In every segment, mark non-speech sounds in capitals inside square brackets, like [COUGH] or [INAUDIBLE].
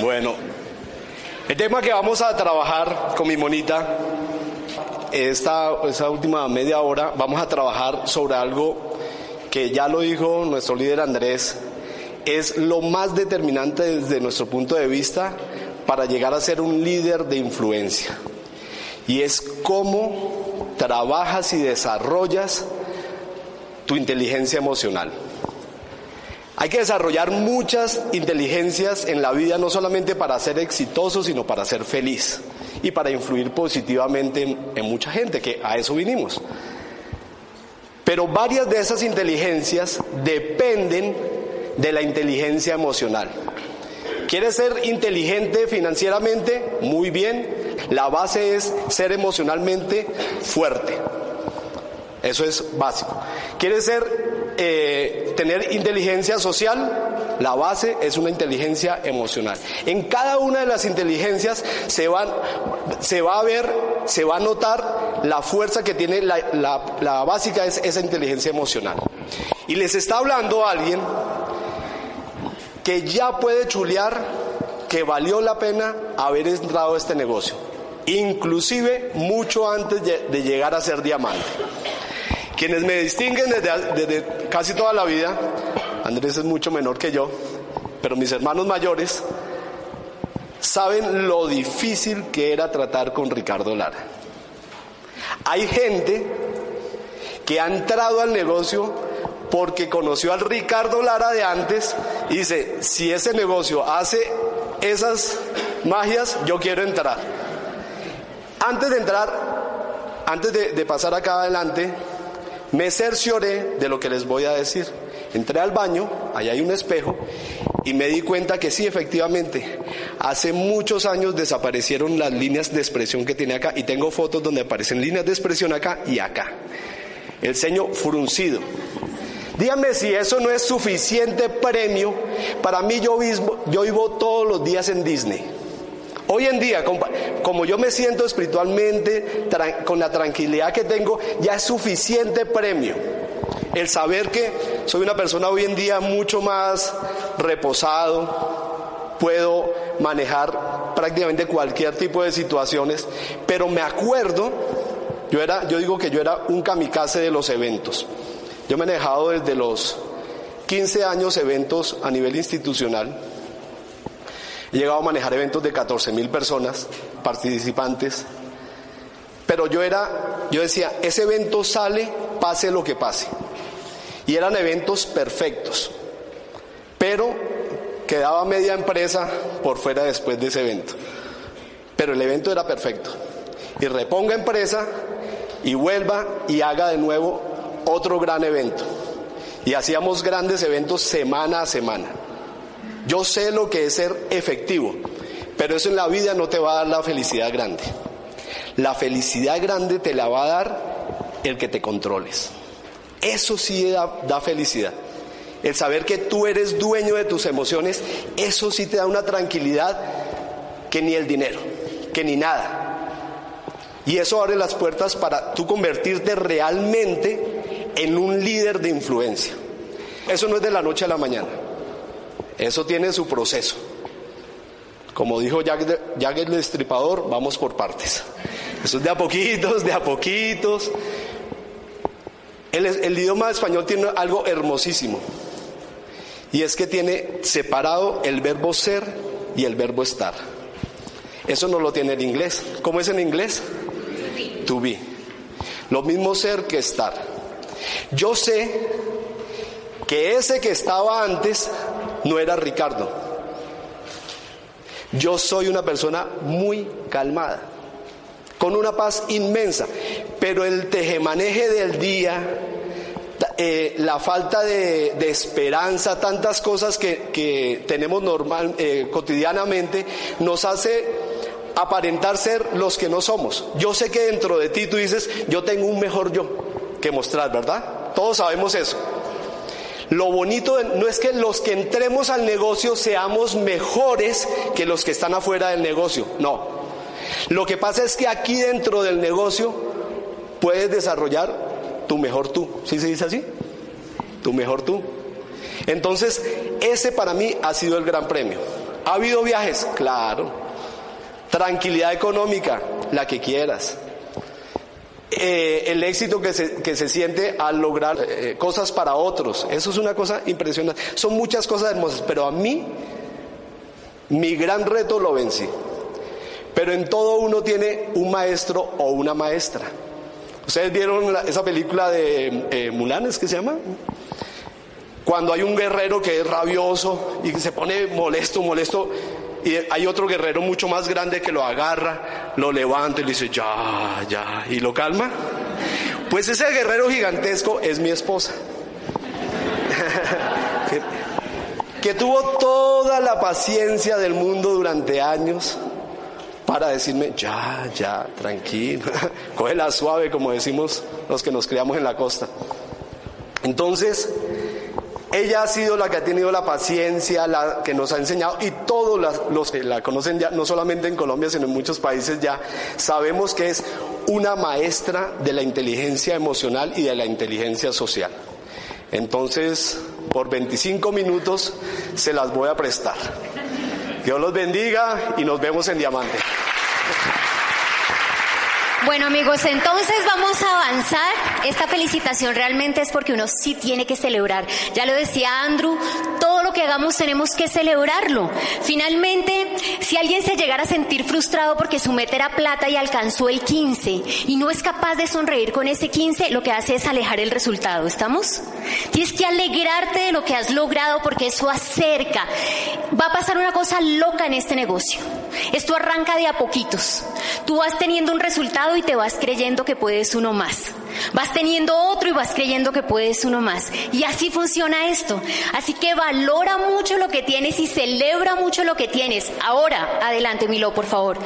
Bueno, el tema que vamos a trabajar con mi monita, esta, última media hora, vamos a trabajar sobre algo que ya lo dijo nuestro líder Andrés, es lo más determinante desde nuestro punto de vista para llegar a ser un líder de influencia. Y es cómo trabajas y desarrollas tu inteligencia emocional. Hay que desarrollar muchas inteligencias en la vida, no solamente para ser exitoso, sino para ser feliz y para influir positivamente en, mucha gente, que a eso vinimos. Pero varias de esas inteligencias dependen de la inteligencia emocional. ¿Quieres ser inteligente financieramente? Muy bien. La base es ser emocionalmente fuerte. Eso es básico. ¿Quieres ser, eh, tener inteligencia social? La base es una inteligencia emocional. En cada una de las inteligencias se, va a ver, se va a notar la fuerza que tiene, la básica es esa inteligencia emocional. Y les está hablando alguien que ya puede chulear que valió la pena haber entrado a este negocio, inclusive mucho antes de llegar a ser diamante. Quienes me distinguen desde, casi toda la vida, Andrés es mucho menor que yo, pero mis hermanos mayores saben lo difícil que era tratar con Ricardo Lara. Hay gente que ha entrado al negocio porque conoció al Ricardo Lara de antes y dice, si ese negocio hace esas magias, yo quiero entrar. Antes de entrar, antes de, pasar acá adelante, me cercioré de lo que les voy a decir. Entré al baño, allá hay un espejo, y me di cuenta que sí, efectivamente, hace muchos años desaparecieron las líneas de expresión que tiene acá, y tengo fotos donde aparecen líneas de expresión acá y acá. El ceño fruncido. Dígame si eso no es suficiente premio. Para mí yo yo vivo todos los días en Disney. Hoy en día, como yo me siento espiritualmente, con la tranquilidad que tengo, ya es suficiente premio. El saber que soy una persona hoy en día mucho más reposado, puedo manejar prácticamente cualquier tipo de situaciones, pero me acuerdo, yo era, yo digo que yo era un kamikaze de los eventos. Yo he manejado desde los 15 años eventos a nivel institucional He llegado a manejar eventos de 14 mil personas, participantes. Pero yo era, yo decía, ese evento sale, pase lo que pase. Y eran eventos perfectos. Pero quedaba media empresa por fuera después de ese evento. Pero el evento era perfecto. Y reponga empresa y vuelva y haga de nuevo otro gran evento. Y hacíamos grandes eventos semana a semana. Yo sé lo que es ser efectivo, pero eso en la vida no te va a dar la felicidad grande. La felicidad grande te la va a dar el que te controles. Eso sí da, felicidad. El saber que tú eres dueño de tus emociones, eso sí te da una tranquilidad que ni el dinero, que ni nada. Y eso abre las puertas para tú convertirte realmente en un líder de influencia. Eso no es de la noche a la mañana. Eso tiene su proceso. Como dijo Jack, el Destripador, vamos por partes. Eso es de a poquitos, de a poquitos. El, el idioma español tiene algo hermosísimo. Y es que tiene separado el verbo ser y el verbo estar. Eso no lo tiene el inglés. ¿Cómo es en inglés? To be. Lo mismo ser que estar. Yo sé que ese que estaba antes no era Ricardo. Yo soy una persona muy calmada, con una paz inmensa, pero el tejemaneje del día, eh, la falta de, esperanza, tantas cosas que, tenemos normal, eh, cotidianamente, nos hace aparentar ser los que no somos. Yo sé que dentro de ti tú dices, yo tengo un mejor yo que mostrar, ¿verdad? Todos sabemos eso. Lo bonito no es que los que entremos al negocio seamos mejores que los que están afuera del negocio, no. Lo que pasa es que aquí dentro del negocio puedes desarrollar tu mejor tú. ¿Sí se dice así? Tu mejor tú. Entonces, ese para mí ha sido el gran premio. ¿Ha habido viajes? Claro. Tranquilidad económica, la que quieras. Eh, el éxito que se, que se, siente al lograr eh, cosas para otros. Eso es una cosa impresionante. Son muchas cosas hermosas, pero a mí mi gran reto lo vencí. Pero en todo uno tiene un maestro o una maestra. ¿Ustedes vieron esa película de eh, Mulan, ¿es que se llama? Cuando hay un guerrero que es rabioso y que se pone molesto, molesto, y hay otro guerrero mucho más grande que lo agarra, lo levanta y dice, ya, ya, y lo calma. Pues ese guerrero gigantesco es mi esposa. [LAUGHS] que, que tuvo toda la paciencia del mundo durante años para decirme, ya, ya, tranquilo, [LAUGHS] cógela suave, como decimos los que nos criamos en la costa. Entonces, ella ha sido la que ha tenido la paciencia, la que nos ha enseñado, y todos los que la conocen ya, no solamente en Colombia, sino en muchos países ya, sabemos que es una maestra de la inteligencia emocional y de la inteligencia social. Entonces, por 25 minutos se las voy a prestar. Dios los bendiga y nos vemos en Diamante. Bueno amigos, entonces vamos a avanzar. Esta felicitación realmente es porque uno sí tiene que celebrar. Ya lo decía Andrew, todo lo que hagamos tenemos que celebrarlo. Finalmente, si alguien se llegara a sentir frustrado porque su meta era plata y alcanzó el 15 y no es capaz de sonreír con ese 15, lo que hace es alejar el resultado. ¿Estamos? Tienes que alegrarte de lo que has logrado porque eso acerca. Va a pasar una cosa loca en este negocio. Esto arranca de a poquitos. Tú vas teniendo un resultado y te vas creyendo que puedes uno más. Vas teniendo otro y vas creyendo que puedes uno más. Y así funciona esto. Así que valora mucho lo que tienes y celebra mucho lo que tienes. Ahora, adelante, Milo, por favor.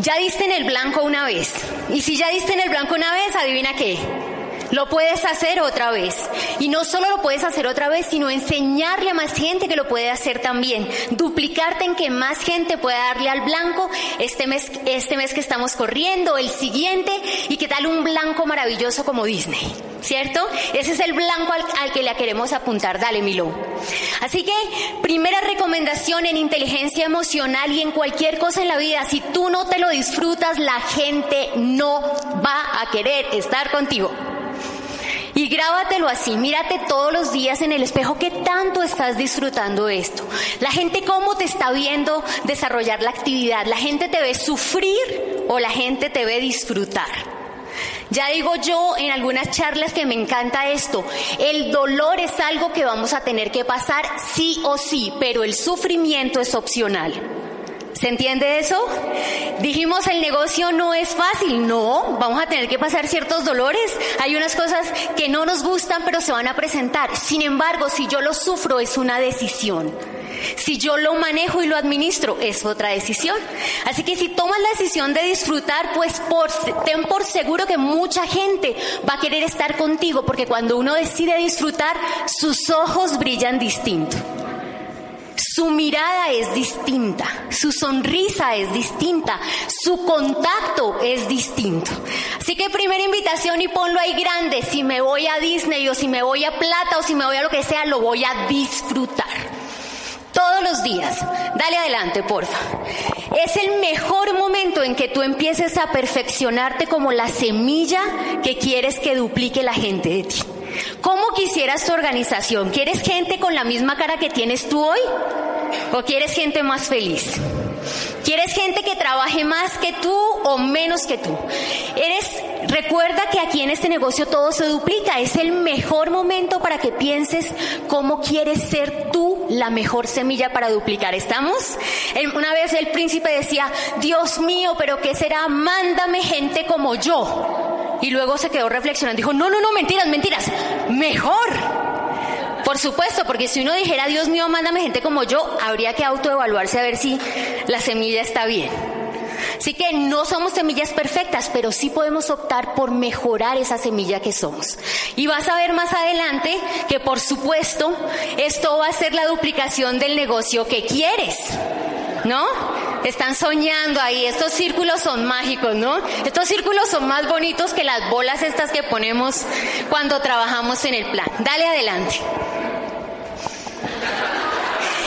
Ya diste en el blanco una vez. Y si ya diste en el blanco una vez, adivina qué. Lo puedes hacer otra vez. Y no solo lo puedes hacer otra vez, sino enseñarle a más gente que lo puede hacer también. Duplicarte en que más gente pueda darle al blanco este mes, este mes que estamos corriendo, el siguiente, y que tal un blanco maravilloso como Disney. ¿Cierto? Ese es el blanco al, al que le queremos apuntar. Dale, Milo. Así que, primera recomendación en inteligencia emocional y en cualquier cosa en la vida, si tú no te lo disfrutas, la gente no va a querer estar contigo. Y grábatelo así, mírate todos los días en el espejo qué tanto estás disfrutando esto. La gente cómo te está viendo desarrollar la actividad. La gente te ve sufrir o la gente te ve disfrutar. Ya digo yo en algunas charlas que me encanta esto, el dolor es algo que vamos a tener que pasar sí o sí, pero el sufrimiento es opcional. ¿Se entiende eso? Dijimos el negocio no es fácil, no, vamos a tener que pasar ciertos dolores, hay unas cosas que no nos gustan pero se van a presentar. Sin embargo, si yo lo sufro es una decisión. Si yo lo manejo y lo administro, es otra decisión. Así que si tomas la decisión de disfrutar, pues ten por seguro que mucha gente va a querer estar contigo, porque cuando uno decide disfrutar, sus ojos brillan distinto. Su mirada es distinta, su sonrisa es distinta, su contacto es distinto. Así que primera invitación y ponlo ahí grande, si me voy a Disney o si me voy a Plata o si me voy a lo que sea, lo voy a disfrutar. Todos los días. Dale adelante, porfa. Es el mejor momento en que tú empieces a perfeccionarte como la semilla que quieres que duplique la gente de ti. ¿Cómo quisieras tu organización? ¿Quieres gente con la misma cara que tienes tú hoy? ¿O quieres gente más feliz? ¿Quieres gente que trabaje más que tú o menos que tú? Eres, recuerda que aquí en este negocio todo se duplica. Es el mejor momento para que pienses cómo quieres ser tú la mejor semilla para duplicar. ¿Estamos? Una vez el príncipe decía, Dios mío, pero ¿qué será? Mándame gente como yo. Y luego se quedó reflexionando. Dijo, no, no, no, mentiras, mentiras. Mejor. Por supuesto, porque si uno dijera, Dios mío, mándame gente como yo, habría que autoevaluarse a ver si la semilla está bien. Así que no somos semillas perfectas, pero sí podemos optar por mejorar esa semilla que somos. Y vas a ver más adelante que por supuesto esto va a ser la duplicación del negocio que quieres. ¿No? Están soñando ahí, estos círculos son mágicos, ¿no? Estos círculos son más bonitos que las bolas estas que ponemos cuando trabajamos en el plan. Dale adelante.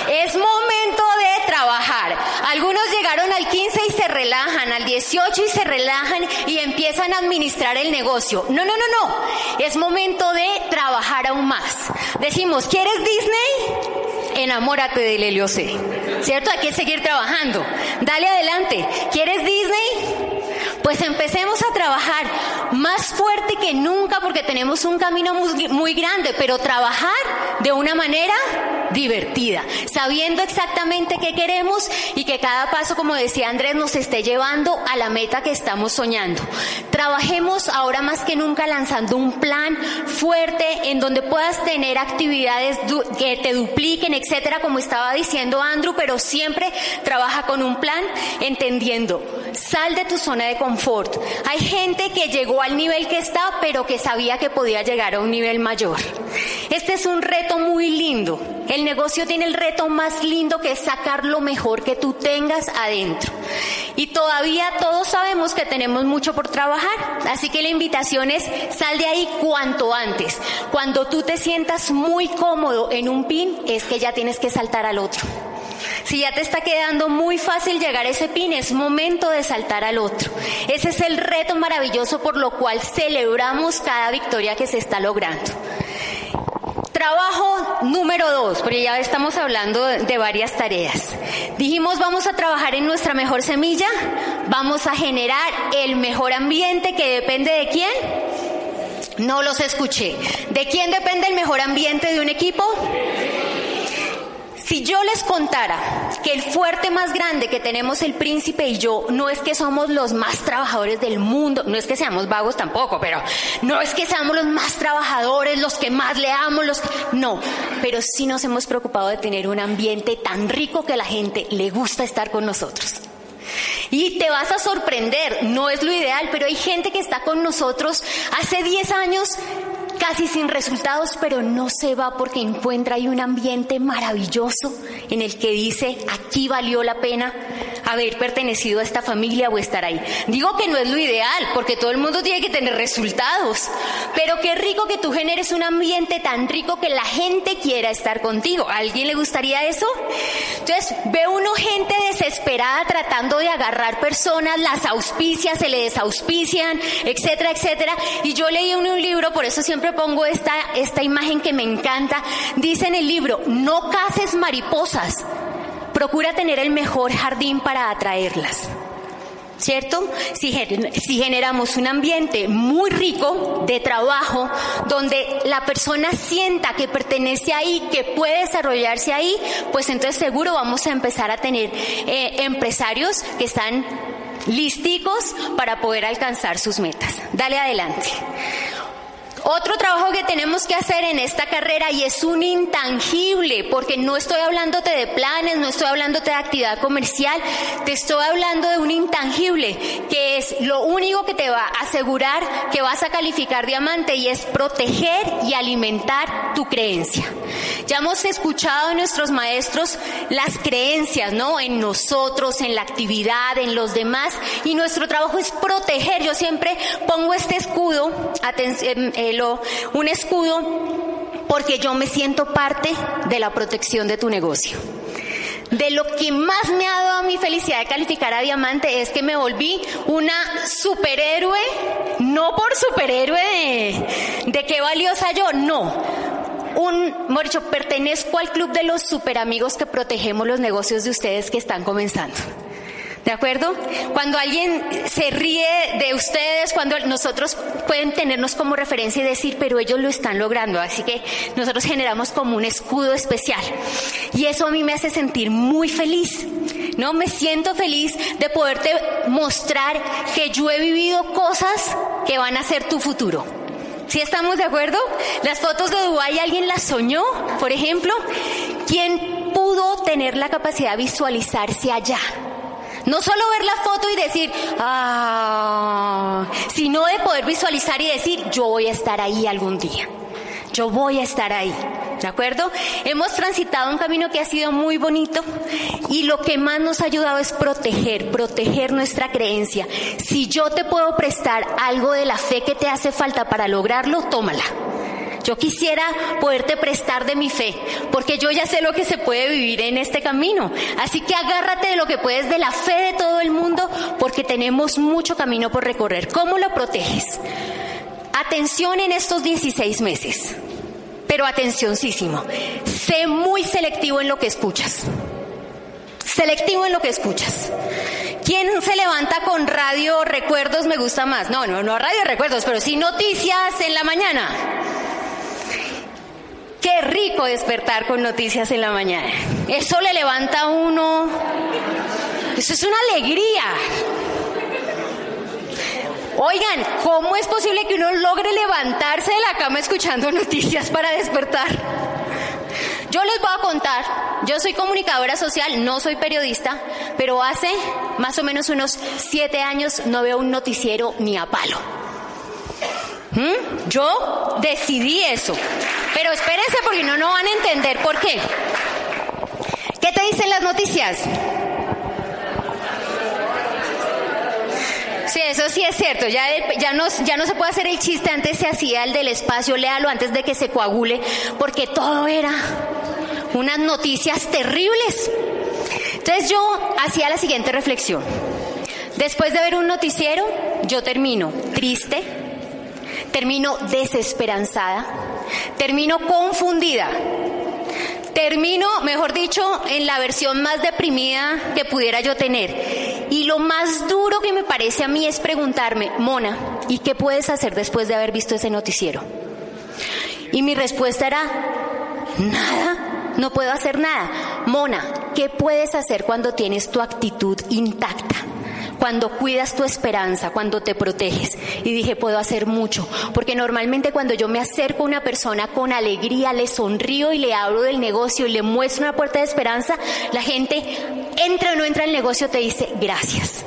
Es momento de trabajar Algunos llegaron al 15 y se relajan, al 18 y se relajan y empiezan a administrar el negocio. No, no, no, no. Es momento de trabajar aún más. Decimos, ¿quieres Disney? Enamórate del Helio C. ¿Cierto? Hay que seguir trabajando. Dale adelante. ¿Quieres Disney? Pues empecemos a trabajar más fuerte que nunca porque tenemos un camino muy, muy, grande, pero trabajar de una manera divertida, sabiendo exactamente qué queremos y que cada paso, como decía Andrés, nos esté llevando a la meta que estamos soñando. Trabajemos ahora más que nunca lanzando un plan fuerte en donde puedas tener actividades que te dupliquen, etcétera, como estaba diciendo Andrew, pero siempre trabaja con un plan entendiendo, sal de tu zona de confort. Hay gente que llegó al nivel que está, pero que sabía que podía llegar a un nivel mayor. Este es un reto muy lindo. El negocio tiene el reto más lindo que es sacar lo mejor que tú tengas adentro. Y todavía todos sabemos que tenemos mucho por trabajar. Así que la invitación es sal de ahí cuanto antes. Cuando tú te sientas muy cómodo en un pin, es que ya tienes que saltar al otro. Si ya te está quedando muy fácil llegar a ese pin, es momento de saltar al otro. Ese es el reto maravilloso por lo cual celebramos cada victoria que se está logrando. Trabajo número dos, porque ya estamos hablando de varias tareas. Dijimos vamos a trabajar en nuestra mejor semilla, vamos a generar el mejor ambiente que depende de quién. No los escuché. ¿De quién depende el mejor ambiente de un equipo? Si yo les contara que el fuerte más grande que tenemos el príncipe y yo no es que somos los más trabajadores del mundo, no es que seamos vagos tampoco, pero no es que seamos los más trabajadores, los que más leamos, los no, pero sí nos hemos preocupado de tener un ambiente tan rico que a la gente le gusta estar con nosotros. Y te vas a sorprender, no es lo ideal, pero hay gente que está con nosotros hace 10 años casi sin resultados, pero no se va porque encuentra ahí un ambiente maravilloso en el que dice, aquí valió la pena haber pertenecido a esta familia o estar ahí. Digo que no es lo ideal, porque todo el mundo tiene que tener resultados, pero qué rico que tú generes un ambiente tan rico que la gente quiera estar contigo. ¿A alguien le gustaría eso? Entonces, ve uno gente desesperada tratando de agarrar personas, las auspicias, se le desauspician, etcétera, etcétera. Y yo leí en un libro, por eso siempre pongo esta, esta imagen que me encanta. Dice en el libro, no cases mariposas, procura tener el mejor jardín para atraerlas. ¿Cierto? Si, generamos un ambiente muy rico de trabajo, donde la persona sienta que pertenece ahí, que puede desarrollarse ahí, pues entonces seguro vamos a empezar a tener eh, empresarios que están listicos para poder alcanzar sus metas. Dale adelante. Otro trabajo que tenemos que hacer en esta carrera y es un intangible, porque no estoy hablándote de planes, no estoy hablándote de actividad comercial, te estoy hablando de un intangible, que es lo único que te va a asegurar que vas a calificar diamante y es proteger y alimentar tu creencia. Ya hemos escuchado de nuestros maestros las creencias, ¿no? En nosotros, en la actividad, en los demás, y nuestro trabajo es proteger. Yo siempre pongo este escudo, atención, eh, un escudo porque yo me siento parte de la protección de tu negocio. De lo que más me ha dado mi felicidad de calificar a diamante es que me volví una superhéroe, no por superhéroe de, de qué valiosa yo, no. Un, pertenezco al club de los super amigos que protegemos los negocios de ustedes que están comenzando. ¿De acuerdo? Cuando alguien se ríe de ustedes, cuando nosotros pueden tenernos como referencia y decir, pero ellos lo están logrando, así que nosotros generamos como un escudo especial. Y eso a mí me hace sentir muy feliz, ¿no? Me siento feliz de poderte mostrar que yo he vivido cosas que van a ser tu futuro. ¿Sí estamos de acuerdo? Las fotos de Dubái, ¿alguien las soñó, por ejemplo? ¿Quién pudo tener la capacidad de visualizarse allá? No solo ver la foto y decir, ah, sino de poder visualizar y decir, yo voy a estar ahí algún día. Yo voy a estar ahí. ¿De acuerdo? Hemos transitado un camino que ha sido muy bonito y lo que más nos ha ayudado es proteger, proteger nuestra creencia. Si yo te puedo prestar algo de la fe que te hace falta para lograrlo, tómala. Yo quisiera poderte prestar de mi fe, porque yo ya sé lo que se puede vivir en este camino. Así que agárrate de lo que puedes de la fe de todo el mundo, porque tenemos mucho camino por recorrer. ¿Cómo lo proteges? Atención en estos 16 meses, pero atencióncísimo. Sé muy selectivo en lo que escuchas. Selectivo en lo que escuchas. ¿Quién se levanta con radio recuerdos me gusta más? No, no, no radio recuerdos, pero sí noticias en la mañana. Qué rico despertar con noticias en la mañana. Eso le levanta a uno. Eso es una alegría. Oigan, ¿cómo es posible que uno logre levantarse de la cama escuchando noticias para despertar? Yo les voy a contar, yo soy comunicadora social, no soy periodista, pero hace más o menos unos siete años no veo un noticiero ni a palo. ¿Mm? Yo decidí eso. Pero espérense porque no, no van a entender por qué. ¿Qué te dicen las noticias? Sí, eso sí es cierto. Ya, ya, no, ya no se puede hacer el chiste. Antes se hacía el del espacio, léalo antes de que se coagule, porque todo era unas noticias terribles. Entonces yo hacía la siguiente reflexión. Después de ver un noticiero, yo termino triste, termino desesperanzada, termino confundida, termino, mejor dicho, en la versión más deprimida que pudiera yo tener. Y lo más duro que me parece a mí es preguntarme, Mona, ¿y qué puedes hacer después de haber visto ese noticiero? Y mi respuesta era, nada, no puedo hacer nada. Mona, ¿qué puedes hacer cuando tienes tu actitud intacta? Cuando cuidas tu esperanza, cuando te proteges. Y dije, puedo hacer mucho, porque normalmente cuando yo me acerco a una persona con alegría, le sonrío y le hablo del negocio y le muestro una puerta de esperanza, la gente entra o no entra al negocio, te dice, gracias,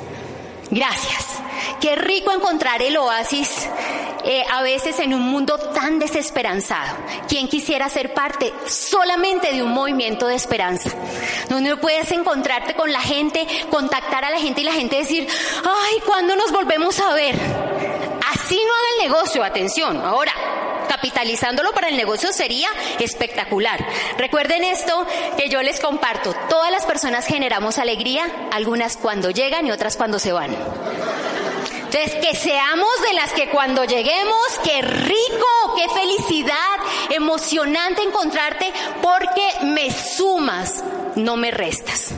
gracias. Qué rico encontrar el oasis eh, a veces en un mundo tan desesperanzado. ¿Quién quisiera ser parte solamente de un movimiento de esperanza? Donde puedes encontrarte con la gente, contactar a la gente y la gente decir, ay, ¿cuándo nos volvemos a ver? Así no haga el negocio, atención. Ahora, capitalizándolo para el negocio sería espectacular. Recuerden esto que yo les comparto. Todas las personas generamos alegría, algunas cuando llegan y otras cuando se van. Entonces, que seamos de las que cuando lleguemos, qué rico, qué felicidad, emocionante encontrarte porque me sumas, no me restas.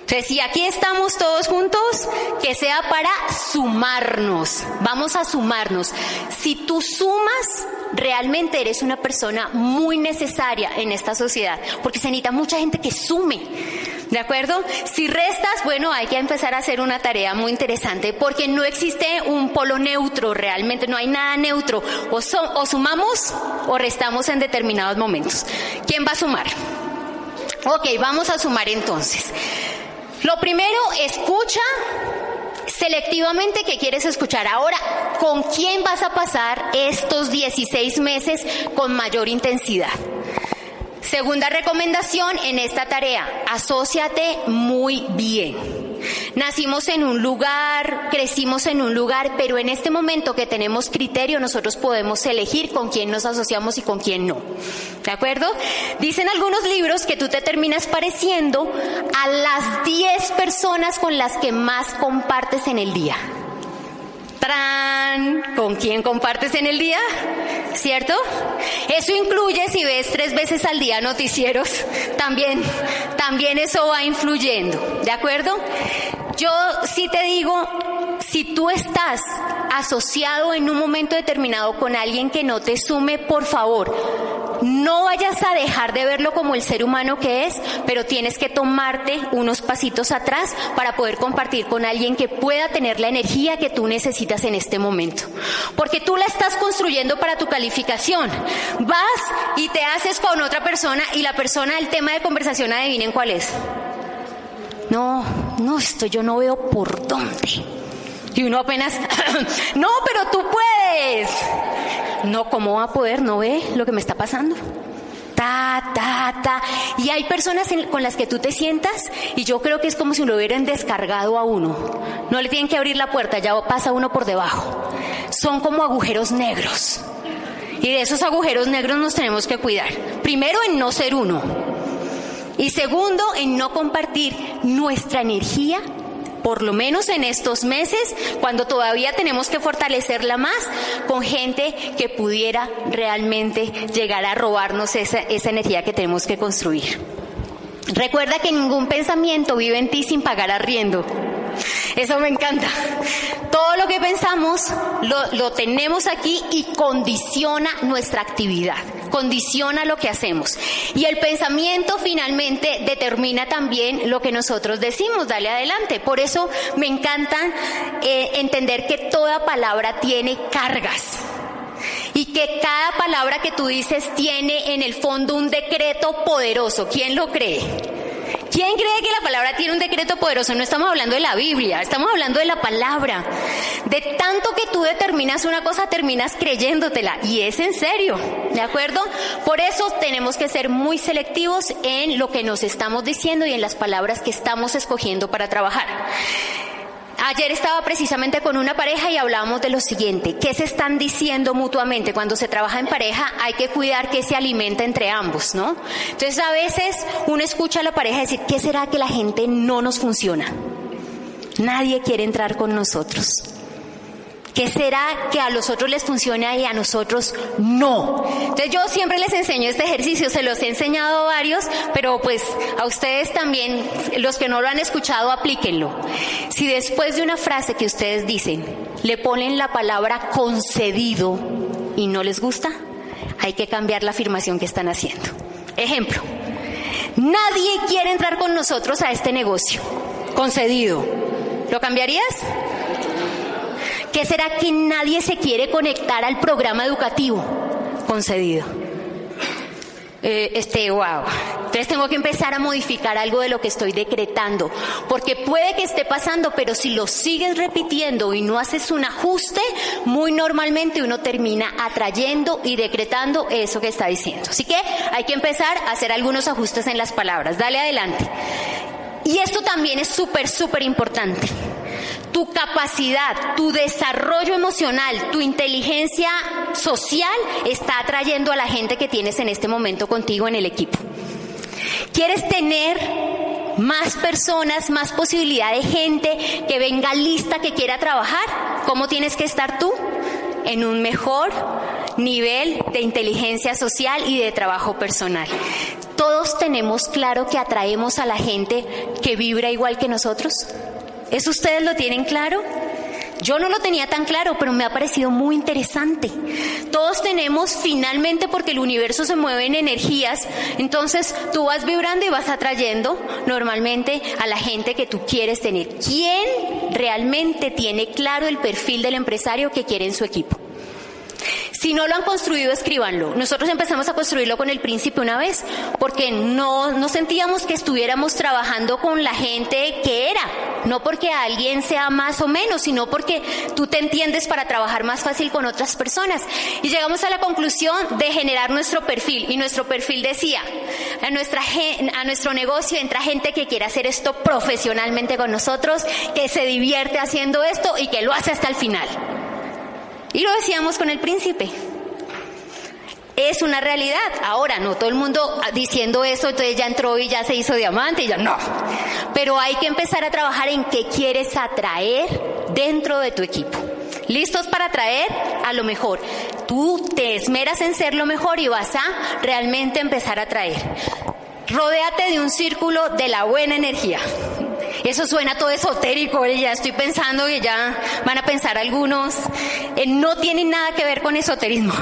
Entonces, si aquí estamos todos juntos, que sea para sumarnos. Vamos a sumarnos. Si tú sumas, realmente eres una persona muy necesaria en esta sociedad, porque se necesita mucha gente que sume. ¿De acuerdo? Si restas, bueno, hay que empezar a hacer una tarea muy interesante porque no existe un polo neutro realmente, no hay nada neutro. O, sumamos o restamos en determinados momentos. ¿Quién va a sumar? Ok, vamos a sumar entonces. Lo primero, escucha selectivamente qué quieres escuchar. Ahora, ¿con quién vas a pasar estos 16 meses con mayor intensidad? Segunda recomendación en esta tarea, asóciate muy bien. Nacimos en un lugar, crecimos en un lugar, pero en este momento que tenemos criterio, nosotros podemos elegir con quién nos asociamos y con quién no. ¿De acuerdo? Dicen algunos libros que tú te terminas pareciendo a las 10 personas con las que más compartes en el día. ¡Tran! ¿Con quién compartes en el día? ¿Cierto? Eso incluye si ves tres veces al día noticieros, [LAUGHS] también, también eso va influyendo, ¿de acuerdo? Yo sí te digo, si tú estás asociado en un momento determinado con alguien que no te sume, por favor, no vayas a dejar de verlo como el ser humano que es, pero tienes que tomarte unos pasitos atrás para poder compartir con alguien que pueda tener la energía que tú necesitas en este momento. Porque tú la estás construyendo para tu calificación. Vas y te haces con otra persona y la persona, el tema de conversación, adivinen cuál es. No, no, esto yo no veo por dónde. Y uno apenas, [COUGHS] no, pero tú puedes. No, ¿cómo va a poder? ¿No ve lo que me está pasando? Ta, ta, ta. Y hay personas con las que tú te sientas y yo creo que es como si lo hubieran descargado a uno. No le tienen que abrir la puerta, ya pasa uno por debajo. Son como agujeros negros. Y de esos agujeros negros nos tenemos que cuidar. Primero en no ser uno. Y segundo en no compartir nuestra energía por lo menos en estos meses, cuando todavía tenemos que fortalecerla más, con gente que pudiera realmente llegar a robarnos esa, esa energía que tenemos que construir. Recuerda que ningún pensamiento vive en ti sin pagar arriendo. Eso me encanta. Todo lo que pensamos lo, lo, tenemos aquí y condiciona nuestra actividad, condiciona lo que hacemos. Y el pensamiento finalmente determina también lo que nosotros decimos, dale adelante. Por eso me encanta eh, entender que toda palabra tiene cargas. Y que cada palabra que tú dices tiene en el fondo un decreto poderoso. ¿Quién lo cree? ¿Quién cree que la palabra tiene un decreto poderoso? No estamos hablando de la Biblia, estamos hablando de la palabra. De tanto que tú determinas una cosa, terminas creyéndotela. Y es en serio, ¿de acuerdo? Por eso tenemos que ser muy selectivos en lo que nos estamos diciendo y en las palabras que estamos escogiendo para trabajar. Ayer estaba precisamente con una pareja y hablábamos de lo siguiente, ¿qué se están diciendo mutuamente? Cuando se trabaja en pareja hay que cuidar que se alimenta entre ambos, ¿no? Entonces a veces uno escucha a la pareja decir, ¿qué será que la gente no nos funciona? Nadie quiere entrar con nosotros. ¿Qué será que a los otros les funciona y a nosotros no? Entonces yo siempre les enseño este ejercicio, se los he enseñado a varios, pero pues a ustedes también, los que no lo han escuchado, aplíquenlo. Si después de una frase que ustedes dicen, le ponen la palabra concedido y no les gusta, hay que cambiar la afirmación que están haciendo. Ejemplo, nadie quiere entrar con nosotros a este negocio. Concedido. ¿Lo cambiarías? ¿Qué será que nadie se quiere conectar al programa educativo? Concedido. Eh, este, wow. Entonces tengo que empezar a modificar algo de lo que estoy decretando, porque puede que esté pasando, pero si lo sigues repitiendo y no haces un ajuste, muy normalmente uno termina atrayendo y decretando eso que está diciendo. Así que hay que empezar a hacer algunos ajustes en las palabras. Dale adelante. Y esto también es súper, súper importante tu capacidad, tu desarrollo emocional, tu inteligencia social está atrayendo a la gente que tienes en este momento contigo en el equipo. ¿Quieres tener más personas, más posibilidad de gente que venga lista, que quiera trabajar? ¿Cómo tienes que estar tú? En un mejor nivel de inteligencia social y de trabajo personal. Todos tenemos claro que atraemos a la gente que vibra igual que nosotros. ¿Eso ustedes lo tienen claro? Yo no lo tenía tan claro, pero me ha parecido muy interesante. Todos tenemos finalmente, porque el universo se mueve en energías, entonces tú vas vibrando y vas atrayendo normalmente a la gente que tú quieres tener. ¿Quién realmente tiene claro el perfil del empresario que quiere en su equipo? Si no lo han construido, escríbanlo. Nosotros empezamos a construirlo con el príncipe una vez, porque no, no sentíamos que estuviéramos trabajando con la gente que era. No porque alguien sea más o menos, sino porque tú te entiendes para trabajar más fácil con otras personas. Y llegamos a la conclusión de generar nuestro perfil. Y nuestro perfil decía, a, nuestra, a nuestro negocio entra gente que quiere hacer esto profesionalmente con nosotros, que se divierte haciendo esto y que lo hace hasta el final. Y lo decíamos con el príncipe. Es una realidad. Ahora, no todo el mundo diciendo eso, entonces ya entró y ya se hizo diamante y ya no. Pero hay que empezar a trabajar en qué quieres atraer dentro de tu equipo. ¿Listos para atraer a lo mejor? Tú te esmeras en ser lo mejor y vas a realmente empezar a atraer. Rodéate de un círculo de la buena energía. Eso suena todo esotérico, ya estoy pensando que ya van a pensar algunos. Eh, no tiene nada que ver con esoterismo.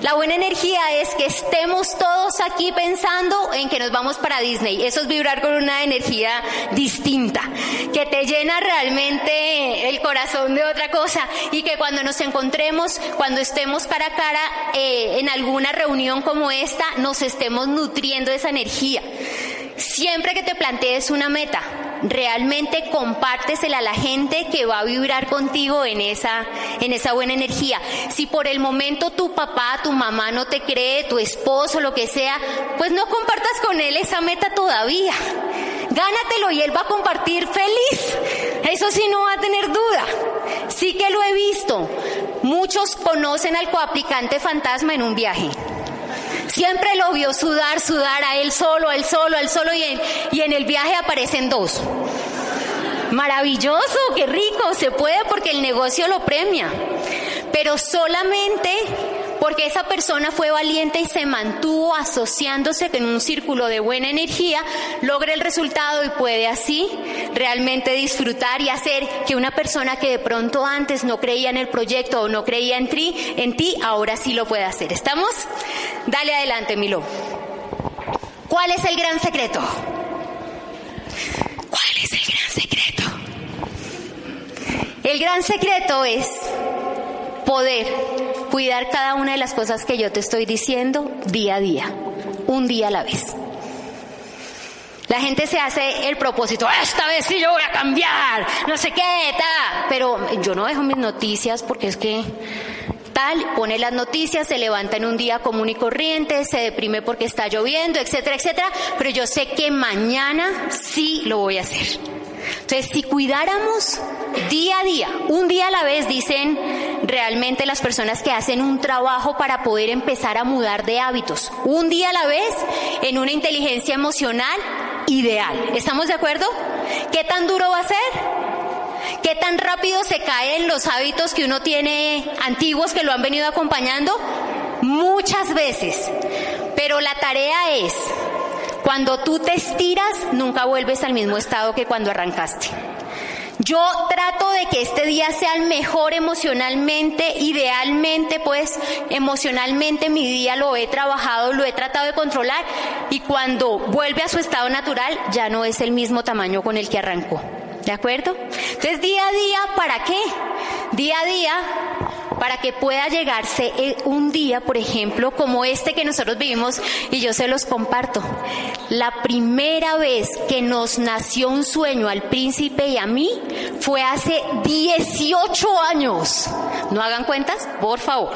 La buena energía es que estemos todos aquí pensando en que nos vamos para Disney. Eso es vibrar con una energía distinta, que te llena realmente el corazón de otra cosa y que cuando nos encontremos, cuando estemos cara a cara eh, en alguna reunión como esta, nos estemos nutriendo de esa energía. Siempre que te plantees una meta, realmente compártesela a la gente que va a vibrar contigo en esa, en esa buena energía. Si por el momento tu papá, tu mamá no te cree, tu esposo, lo que sea, pues no compartas con él esa meta todavía. Gánatelo y él va a compartir feliz. Eso sí no va a tener duda. Sí que lo he visto Muchos conocen al coaplicante fantasma en un viaje. Siempre lo vio sudar, sudar a él solo, a él solo, a él solo y en, y en el viaje aparecen dos. Maravilloso, qué rico, se puede porque el negocio lo premia. Pero solamente porque esa persona fue valiente y se mantuvo asociándose en un círculo de buena energía, logra el resultado y puede así realmente disfrutar y hacer que una persona que de pronto antes no creía en el proyecto o no creía en ti, en ti ahora sí lo puede hacer. ¿Estamos? Dale adelante, Milo. ¿Cuál es el gran secreto? ¿Cuál es el gran secreto? El gran secreto es poder cuidar cada una de las cosas que yo te estoy diciendo día a día, un día a la vez. La gente se hace el propósito, esta vez sí yo voy a cambiar, no sé qué, tal. Pero yo no dejo mis noticias porque es que tal, pone las noticias, se levanta en un día común y corriente, se deprime porque está lloviendo, etcétera, etcétera. Pero yo sé que mañana sí lo voy a hacer. Entonces, si cuidáramos día a día, un día a la vez, dicen realmente las personas que hacen un trabajo para poder empezar a mudar de hábitos, un día a la vez, en una inteligencia emocional ideal. ¿Estamos de acuerdo? ¿Qué tan duro va a ser? ¿Qué tan rápido se caen los hábitos que uno tiene antiguos que lo han venido acompañando? Muchas veces. Pero la tarea es cuando tú te estiras, nunca vuelves al mismo estado que cuando arrancaste. Yo trato de que este día sea el mejor emocionalmente, idealmente, pues emocionalmente mi día lo he trabajado, lo he tratado de controlar y cuando vuelve a su estado natural ya no es el mismo tamaño con el que arrancó. ¿De acuerdo? Entonces día a día, ¿para qué? Día a día para que pueda llegarse eh, un día, por ejemplo, como este que nosotros vivimos y yo se los comparto. La primera vez que nos nació un sueño al príncipe y a mí fue hace 18 años. ¿No hagan cuentas? Por favor.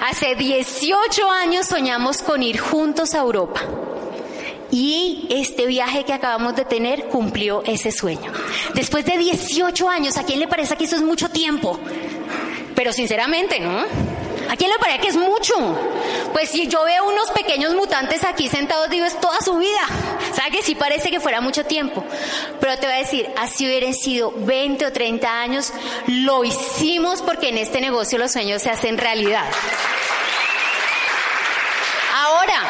Hace 18 años soñamos con ir juntos a Europa. Y este viaje que acabamos de tener cumplió ese sueño. Después de 18 años, ¿a quién le parece que eso es mucho tiempo? Pero sinceramente, ¿no? ¿A quién le parece que es mucho? Pues si yo veo unos pequeños mutantes aquí sentados, digo, es toda su vida. ¿Sabe que sí parece que fuera mucho tiempo? Pero te voy a decir, así hubieran sido 20 o 30 años, lo hicimos porque en este negocio los sueños se hacen realidad. Ahora,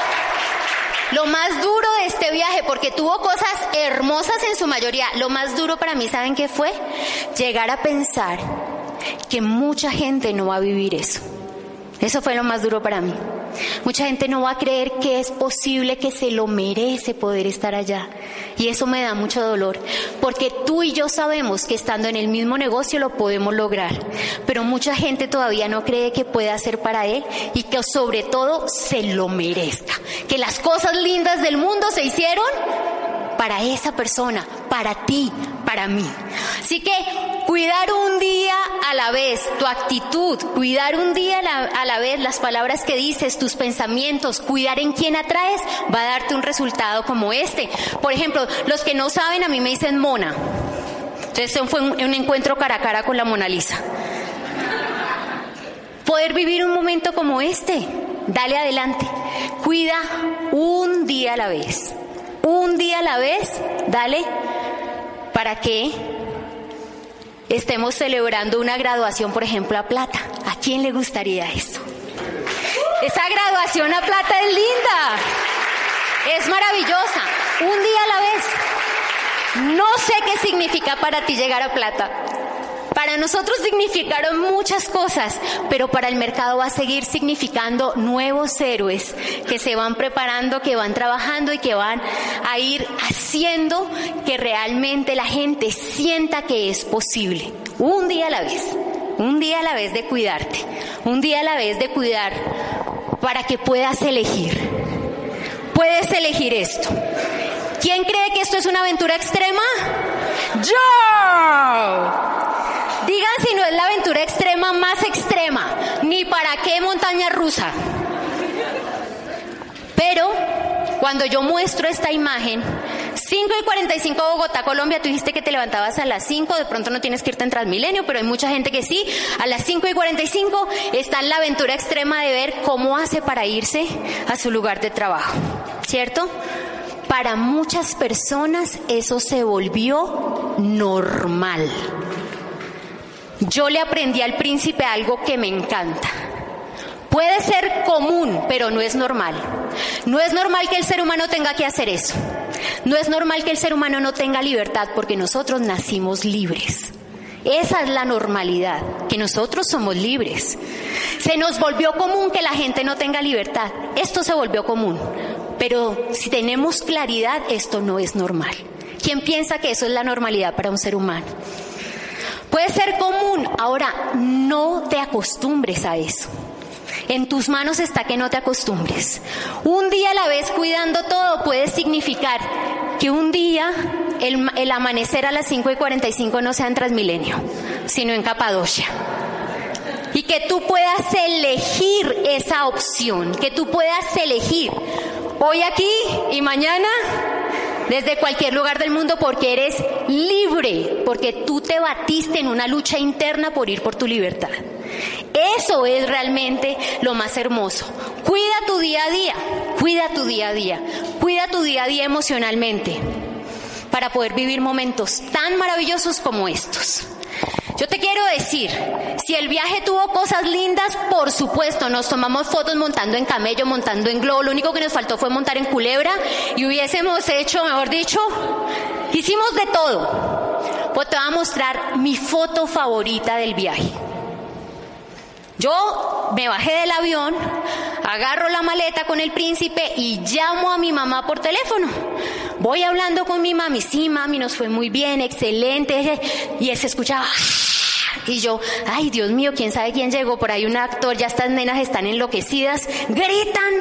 lo más duro de este viaje, porque tuvo cosas hermosas en su mayoría, lo más duro para mí, ¿saben qué fue? Llegar a pensar que mucha gente no va a vivir eso. Eso fue lo más duro para mí. Mucha gente no va a creer que es posible, que se lo merece poder estar allá. Y eso me da mucho dolor, porque tú y yo sabemos que estando en el mismo negocio lo podemos lograr, pero mucha gente todavía no cree que pueda ser para él y que sobre todo se lo merezca. Que las cosas lindas del mundo se hicieron para esa persona, para ti, para mí. Así que cuidar un día a la vez, tu actitud, cuidar un día a la, vez las palabras que dices, tus pensamientos, cuidar en quién atraes, va a darte un resultado como este. Por ejemplo, los que no saben, a mí me dicen Mona. Entonces fue un, un encuentro cara a cara con la Mona Lisa. Poder vivir un momento como este, dale adelante. Cuida un día a la vez. Día a la vez, dale para que estemos celebrando una graduación, por ejemplo, a plata. ¿A quién le gustaría eso? Esa graduación a plata es linda, es maravillosa, un día a la vez. No sé qué significa para ti llegar a plata, para nosotros significaron muchas cosas, pero para el mercado va a seguir significando nuevos héroes que se van preparando, que van trabajando y que van a ir haciendo que realmente la gente sienta que es posible. Un día a la vez, un día a la vez de cuidarte, un día a la vez de cuidar para que puedas elegir. Puedes elegir esto. ¿Quién cree que esto es una aventura extrema? ¡Yo! Digan si no es la aventura extrema más extrema, ni para qué montaña rusa. Pero cuando yo muestro esta imagen, 5 y 45 Bogotá, Colombia, tú dijiste que te levantabas a las 5, de pronto no tienes que irte en Transmilenio, pero hay mucha gente que sí. A las 5 y 45 está en la aventura extrema de ver cómo hace para irse a su lugar de trabajo, ¿cierto? Para muchas personas eso se volvió normal. Yo le aprendí al príncipe algo que me encanta. Puede ser común, pero no es normal. No es normal que el ser humano tenga que hacer eso. No es normal que el ser humano no tenga libertad porque nosotros nacimos libres. Esa es la normalidad, que nosotros somos libres. Se nos volvió común que la gente no tenga libertad. Esto se volvió común. Pero si tenemos claridad, esto no es normal. ¿Quién piensa que eso es la normalidad para un ser humano? Puede ser común, ahora no te acostumbres a eso. En tus manos está que no te acostumbres. Un día a la vez cuidando todo puede significar que un día el, amanecer a las 5 y 45 no sea en Transmilenio, sino en Capadocia. Y que tú puedas elegir esa opción, que tú puedas elegir hoy aquí y mañana desde cualquier lugar del mundo porque eres libre, porque tú te batiste en una lucha interna por ir por tu libertad. Eso es realmente lo más hermoso. Cuida tu día a día, cuida tu día a día, cuida tu día a día emocionalmente para poder vivir momentos tan maravillosos como estos. Yo te quiero decir, si el viaje tuvo cosas lindas, por supuesto, nos tomamos fotos montando en camello, montando en globo, lo único que nos faltó fue montar en culebra y hubiésemos hecho, mejor dicho, hicimos de todo. Pues te voy a mostrar mi foto favorita del viaje. Yo me bajé del avión, agarro la maleta con el príncipe y llamo a mi mamá por teléfono. Voy hablando con mi mami, sí, mami, nos fue muy bien, excelente. Y él se escuchaba, y yo, ay Dios mío, quién sabe quién llegó, por ahí un actor, ya estas nenas están enloquecidas, gritan,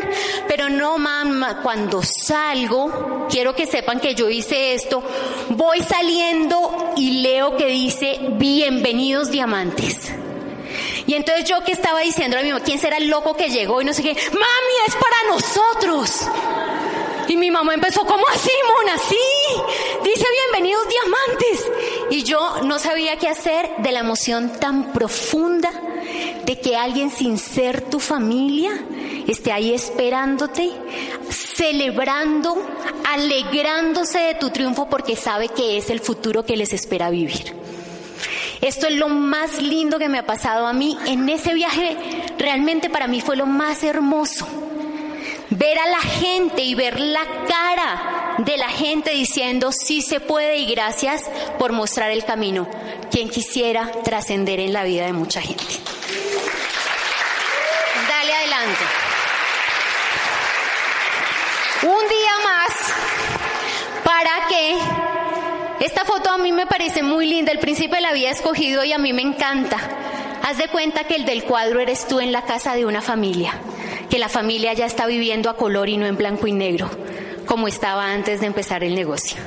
pero no mamá, cuando salgo, quiero que sepan que yo hice esto, voy saliendo y leo que dice, bienvenidos diamantes. Y entonces yo que estaba diciendo a mi mamá, ¿quién será el loco que llegó? Y no sé qué, mami, es para nosotros. Y mi mamá empezó, ¿cómo así, Mona? Sí, dice bienvenidos diamantes. Y yo no sabía qué hacer de la emoción tan profunda de que alguien sin ser tu familia esté ahí esperándote, celebrando, alegrándose de tu triunfo porque sabe que es el futuro que les espera vivir. Esto es lo más lindo que me ha pasado a mí. En ese viaje realmente para mí fue lo más hermoso ver a la gente y ver la cara de la gente diciendo sí se puede y gracias por mostrar el camino. Quien quisiera trascender en la vida de mucha gente. Dale adelante. Un día más para que esta foto a mí me parece muy linda. El príncipe la había escogido y a mí me encanta. Haz de cuenta que el del cuadro eres tú en la casa de una familia que la familia ya está viviendo a color y no en blanco y negro, como estaba antes de empezar el negocio.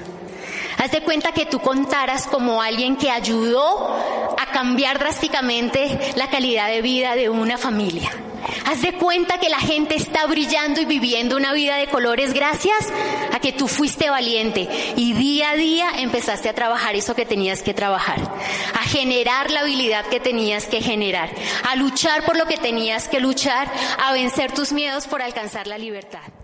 Haz de cuenta que tú contaras como alguien que ayudó a cambiar drásticamente la calidad de vida de una familia. Haz de cuenta que la gente está brillando y viviendo una vida de colores gracias a que tú fuiste valiente. Y día a día empezaste a trabajar eso que tenías que trabajar, a generar la habilidad que tenías que generar, a luchar por lo que tenías que luchar, a vencer tus miedos por alcanzar la libertad.